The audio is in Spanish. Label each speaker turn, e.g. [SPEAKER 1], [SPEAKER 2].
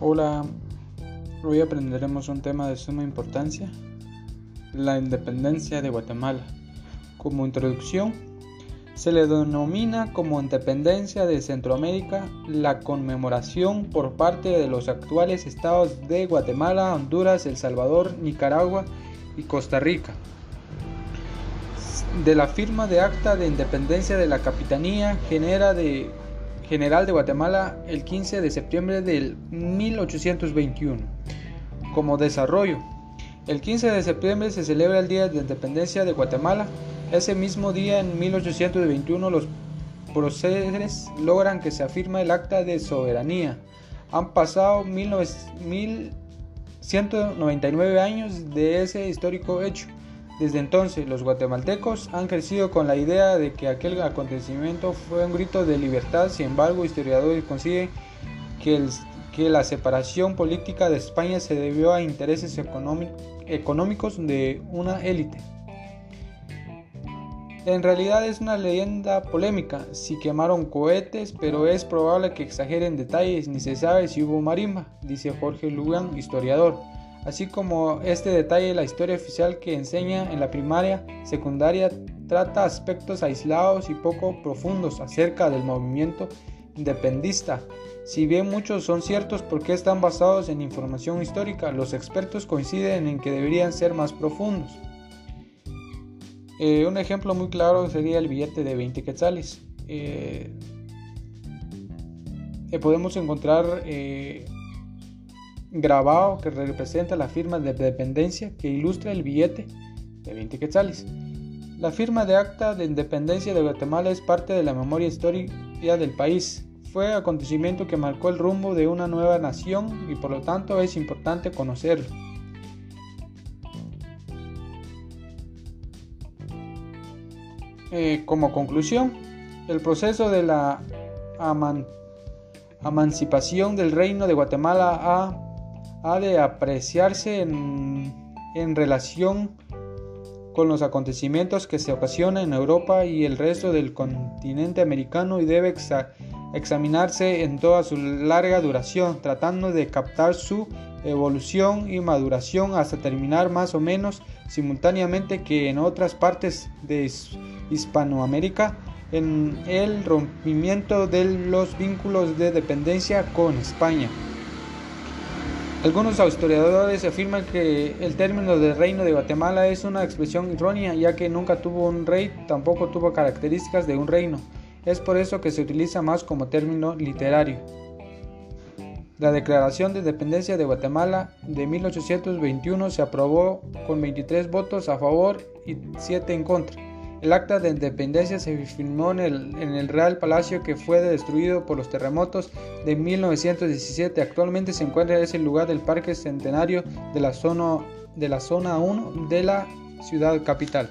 [SPEAKER 1] Hola, hoy aprenderemos un tema de suma importancia, la independencia de Guatemala. Como introducción, se le denomina como independencia de Centroamérica la conmemoración por parte de los actuales estados de Guatemala, Honduras, El Salvador, Nicaragua y Costa Rica. De la firma de acta de independencia de la Capitanía General de General de Guatemala el 15 de septiembre del 1821. Como desarrollo, el 15 de septiembre se celebra el Día de Independencia de Guatemala. Ese mismo día, en 1821, los procederes logran que se afirme el acta de soberanía. Han pasado 1199 años de ese histórico hecho. Desde entonces, los guatemaltecos han crecido con la idea de que aquel acontecimiento fue un grito de libertad, sin embargo, historiadores consiguen que, que la separación política de España se debió a intereses económicos de una élite. En realidad es una leyenda polémica, si quemaron cohetes, pero es probable que exageren detalles, ni se sabe si hubo marimba, dice Jorge Lugan, historiador. Así como este detalle, la historia oficial que enseña en la primaria, secundaria, trata aspectos aislados y poco profundos acerca del movimiento independista. Si bien muchos son ciertos porque están basados en información histórica, los expertos coinciden en que deberían ser más profundos. Eh, un ejemplo muy claro sería el billete de 20 quetzales. Eh, eh, podemos encontrar grabado que representa la firma de dependencia que ilustra el billete de 20 quetzales. La firma de acta de independencia de Guatemala es parte de la memoria histórica del país. Fue acontecimiento que marcó el rumbo de una nueva nación y por lo tanto es importante conocerlo. Eh, como conclusión, el proceso de la emancipación del reino de Guatemala ha ha de apreciarse en, relación con los acontecimientos que se ocasionan en Europa y el resto del continente americano y debe examinarse en toda su larga duración, tratando de captar su evolución y maduración hasta terminar más o menos simultáneamente que en otras partes de Hispanoamérica en el rompimiento de los vínculos de dependencia con España. Algunos historiadores afirman que el término de reino de Guatemala es una expresión errónea ya que nunca tuvo un rey, tampoco tuvo características de un reino. Es por eso que se utiliza más como término literario. La Declaración de Independencia de Guatemala de 1821 se aprobó con 23 votos a favor y 7 en contra. El acta de independencia se firmó en el, Real Palacio que fue destruido por los terremotos de 1917. Actualmente se encuentra en ese lugar del Parque Centenario de la zona, de la zona 1 de la ciudad capital.